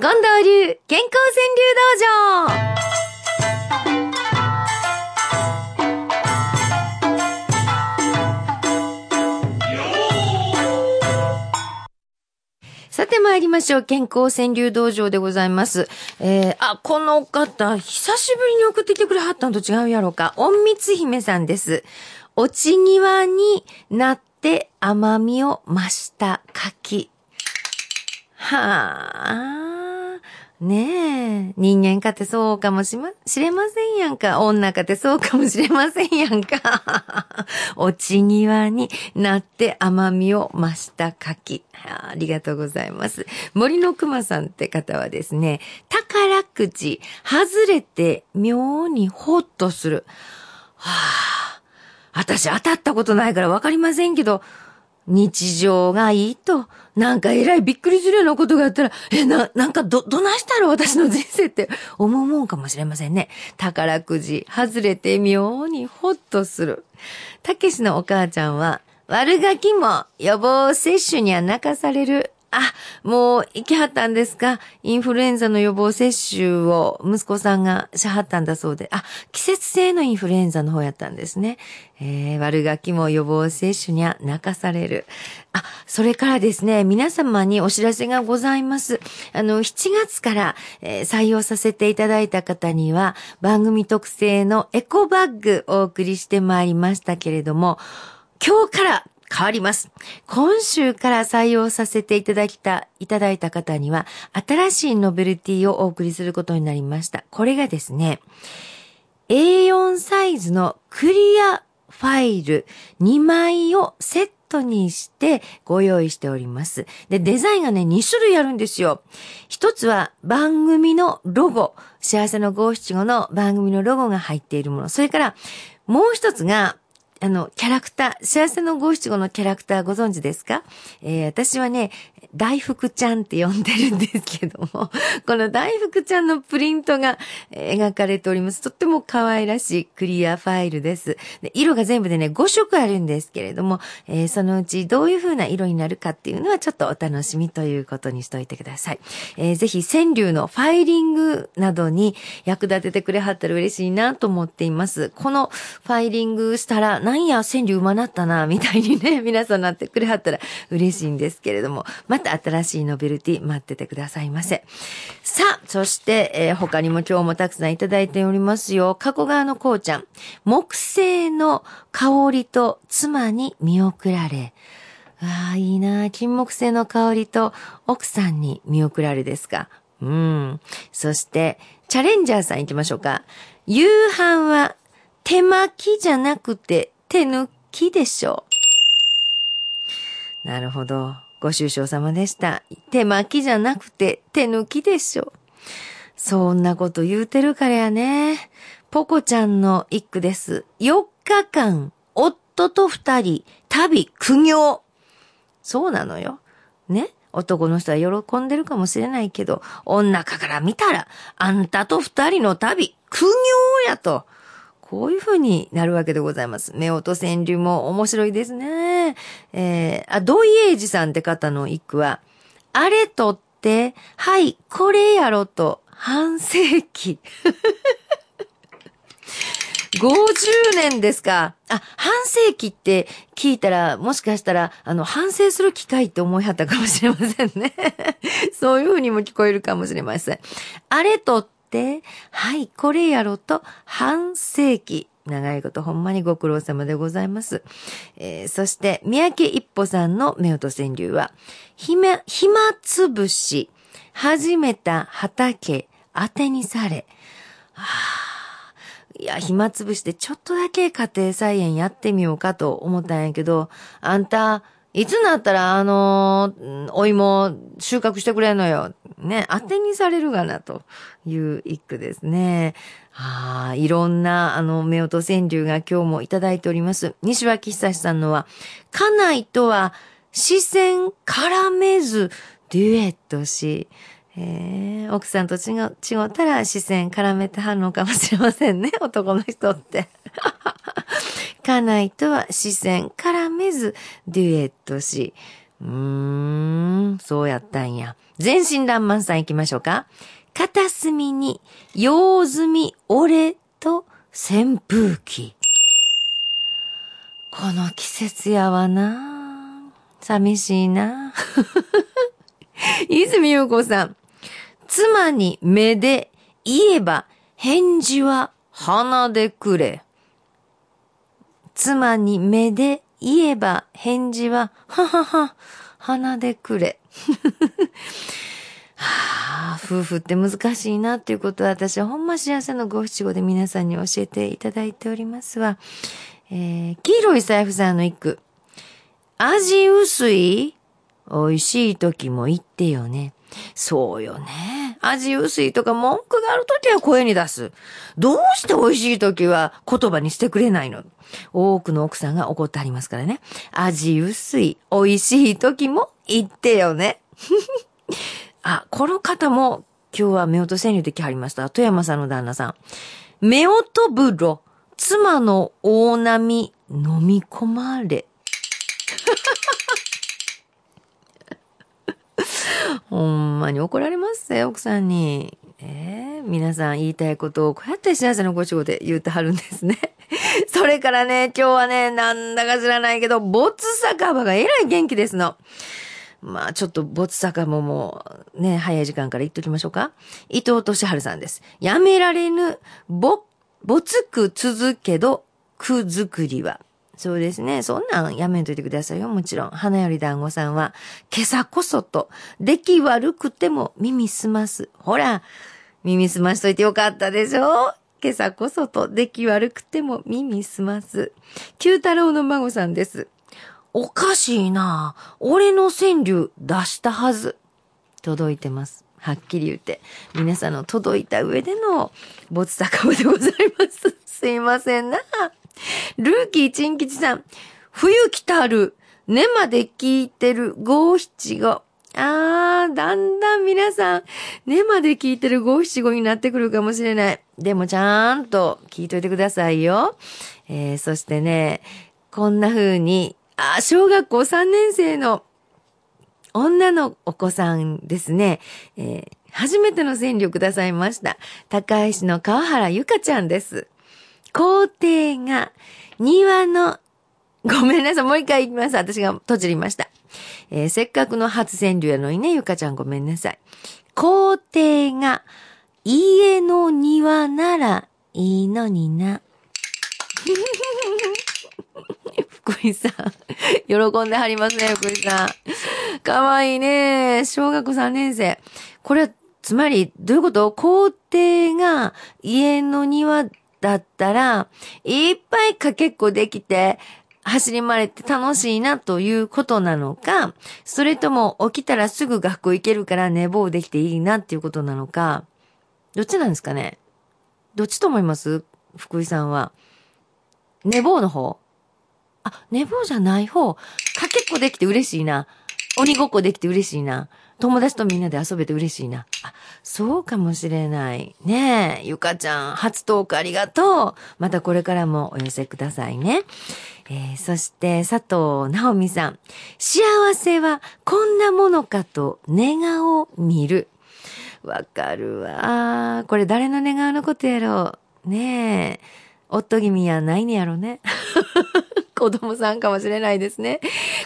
近藤流健康川柳道場さて参りましょう。健康川柳道場でございます。えー、あ、この方、久しぶりに送ってきてくれはったんと違うやろうか。隠密姫さんです。落ち際になって甘みを増した柿。はあ。ねえ。人間かてそうかもしま、しれませんやんか。女かてそうかもしれませんやんか。落ち際になって甘みを増した柿。ありがとうございます。森の熊さんって方はですね、宝くじ、外れて妙にホッとする。はあ。私当たったことないからわかりませんけど、日常がいいと、なんかえらいびっくりするようなことがあったら、え、な、なんかど、どないしたら私の人生って思うもんかもしれませんね。宝くじ、外れて妙にほっとする。たけしのお母ちゃんは、悪ガキも予防接種には泣かされる。あ、もう行きはったんですか？インフルエンザの予防接種を息子さんがしはったんだそうで。あ、季節性のインフルエンザの方やったんですね。えー、悪ガキも予防接種には泣かされる。あ、それからですね、皆様にお知らせがございます。あの、7月から、えー採用させていただいた方には、番組特製のエコバッグお送りしてまいりましたけれども、今日から変わります。今週から採用させていただきた、いただいた方には、新しいノベルティをお送りすることになりました。これがですね、A4 サイズのクリアファイル2枚をセットにしてご用意しております。で、デザインがね、2種類あるんですよ。一つは番組のロゴ、幸せの五七五の番組のロゴが入っているもの。それから、もう一つが、あの、キャラクター、幸せの五七五のキャラクターご存知ですか？えー私はね、大福ちゃんって呼んでるんですけども、この大福ちゃんのプリントが描かれております。とっても可愛らしいクリアファイルです。で色が全部でね、5色あるんですけれども、えーそのうちどういう風な色になるかっていうのはちょっとお楽しみということにしといてください。えーぜひ川柳のファイリングなどに役立ててくれはったら嬉しいなと思っています。このファイリングしたら、なんや川柳うまなったな、みたいにね、皆さんなってくれはったら嬉しいんですけれども、また新しいノベルティ待っててくださいませ。さあ、そして、えー他にも今日もたくさんいただいておりますよ。加古川のこうちゃん。木製の香りと妻に見送られ。ああ、いいな金木犀の香りと奥さんに見送られですか。うん。そして、チャレンジャーさん行きましょうか。夕飯は手巻きじゃなくて手抜きでしょう。なるほど。ご愁傷様でした。手巻きじゃなくて手抜きでしょ。そんなこと言うてるからやね。ポコちゃんの一句です。4日間、夫と二人、旅、苦行。そうなのよ。ね？男の人は喜んでるかもしれないけど、女から見たら、あんたと二人の旅、苦行やと。こういう風になるわけでございます。目音川柳も面白いですね。えー、あ、土井英二さんって方の一句は、あれとって、はい、これやろと、半世紀。50年ですか。あ、半世紀って聞いたら、もしかしたら、あの、反省する機会って思いはったかもしれませんね。そういう風にも聞こえるかもしれません。あれとって、はい、これやろと、半世紀。長いことほんまにご苦労様でございます。えーそして、三宅一歩さんの目音川柳は、暇、暇つぶし、始めた畑、当てにされ。あいや、暇つぶしてちょっとだけ家庭菜園やってみようかと思ったんやけど、あんた、いつになったら、あのーお芋収穫してくれんのよ。ね、当てにされるがな、という一句ですね。ああ、いろんな、あの、目音川柳が今日もいただいております。西脇久さんのは、家内とは視線絡めずデュエットし、えー、奥さんと違、違ったら視線絡めてはんのかもしれませんね、男の人って。家内とは視線絡めずデュエットし、うーん、そうやったんや。全身乱漫さん行きましょうか。片隅に、用済み、俺と扇風機。この季節やわな寂しいな 泉優子さん。妻に目で言えば返事は鼻でくれ。妻に目で言えば返事は、ははは、鼻でくれ。はあ、夫婦って難しいなっていうことは私はほんま幸せの五七五で皆さんに教えていただいておりますわ。えー、黄色い財布さんの一句。味薄い美味しい時も言ってよね。そうよね。味薄いとか文句がある時は声に出す。どうして美味しい時は言葉にしてくれないの？多くの奥さんが怒ってありますからね。味薄い、美味しい時も言ってよね。あ、この方も今日は目音川柳できはりました。富山さんの旦那さん。目音風呂、妻の大波飲み込まれ。ほんまに怒られますぜ、奥さんに。えー、皆さん言いたいことをこうやって幸せのご仕事で言ってはるんですね。それからね、今日はね、なんだか知らないけど、ボツ酒場がえらい元気ですの。まあ、ちょっと、ボツ酒場もう、ね、早い時間から言っときましょうか。伊藤俊春さんです。やめられぬ、ぼ、ぼつく続けど、句作りは。そうですね。そんなんやめんといてくださいよ。もちろん。花より団子さんは、今朝こそと、出来悪くても耳すます。ほら、耳すましといてよかったでしょ？今朝こそと、出来悪くても耳すます。九太郎の孫さんです。おかしいな俺の川柳出したはず。届いてます。はっきり言って。皆さんの届いた上での、没高でございます。すいませんな。ルーキーチン吉さん。冬来たる。根まで聞いてる五七五。あー、だんだん皆さん、根まで聞いてる五七五になってくるかもしれない。でもちゃんと聞いといてくださいよ。えー、そしてね、こんな風に、あ、小学校3年生の女のお子さんですね。えー、初めての川柳くださいました。高石の川原ゆかちゃんです。校庭が庭の、ごめんなさい、もう一回言います。私が閉じりました。えー、せっかくの初川柳やのにね、ゆかちゃんごめんなさい。校庭が家の庭ならいいのにな。福井さん。喜んではりますね、福井さん。かわいいね。小学3年生。これ、つまり、どういうこと？校庭が家の庭だったら、いっぱいかけっこできて、走り回れて楽しいなということなのか、それとも起きたらすぐ学校行けるから寝坊できていいなっていうことなのか、どっちなんですかね？どっちと思います？福井さんは。寝坊の方？あ、寝坊じゃない方。かけっこできて嬉しいな。鬼ごっこできて嬉しいな。友達とみんなで遊べて嬉しいな。あ、そうかもしれない。ねえ、ゆかちゃん、初トークありがとう。またこれからもお寄せくださいね。えー、そして、佐藤直美さん。幸せはこんなものかと寝顔を見る。わかるわ。これ誰の寝顔のことやろう。ねえ。夫気味やないねやろね。子供さんかもしれないですね。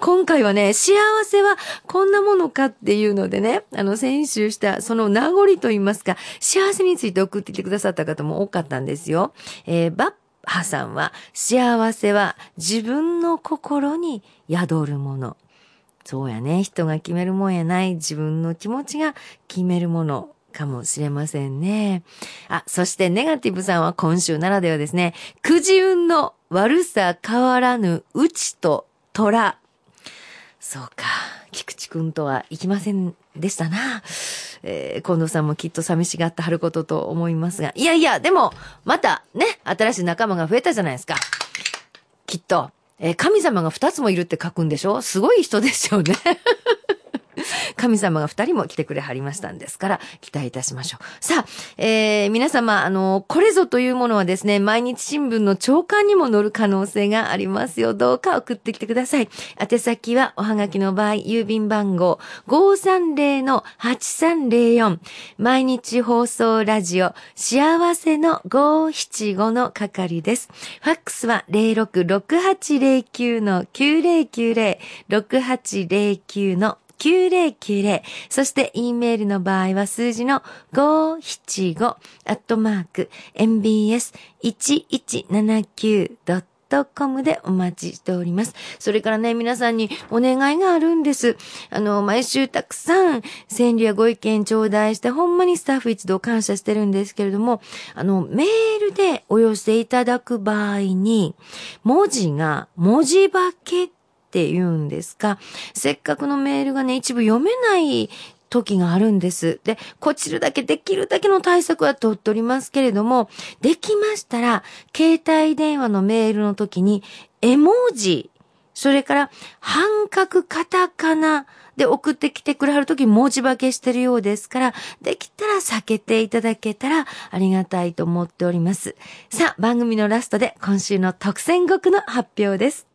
今回はね、幸せはこんなものかっていうのでね、あの、先週したその名残と言いますか、幸せについて送ってきてくださった方も多かったんですよ。えー、バッハさんは、幸せは自分の心に宿るもの。そうやね。人が決めるもんやない。自分の気持ちが決めるもの。かもしれませんね。あ、そしてネガティブさんは今週ならではですね、くじ運の悪さ変わらぬうちと虎。そうか、菊池くんとは行きませんでしたな。えー、近藤さんもきっと寂しがってはることと思いますが。いやいや、でも、またね、新しい仲間が増えたじゃないですか。きっと。えー、神様が二つもいるって書くんでしょ？すごい人ですよね。神様が二人も来てくれはりましたんですから、期待いたしましょう。さあ、えー、皆様、あの、これぞというものはですね、毎日新聞の朝刊にも載る可能性がありますよ。どうか送ってきてください。宛先は、おはがきの場合、郵便番号530-8304、毎日放送ラジオ、幸せの575の係です。ファックスは066809の9090、6809の9090。そして、E メールの場合は数字の575アットマーク mbs1179.com でお待ちしております。それからね、皆さんにお願いがあるんです。あの、毎週たくさん川柳やご意見頂戴して、ほんまにスタッフ一同感謝してるんですけれども、あの、メールでお寄せいただく場合に、文字が文字化けって言うんですか。せっかくのメールがね、一部読めない時があるんです。で、こちらだけできるだけの対策は取っておりますけれども、できましたら、携帯電話のメールの時に、絵文字、それから、半角カタカナで送ってきてくれはるとき文字化けしてるようですから、できたら避けていただけたらありがたいと思っております。さあ、番組のラストで今週の特選国の発表です。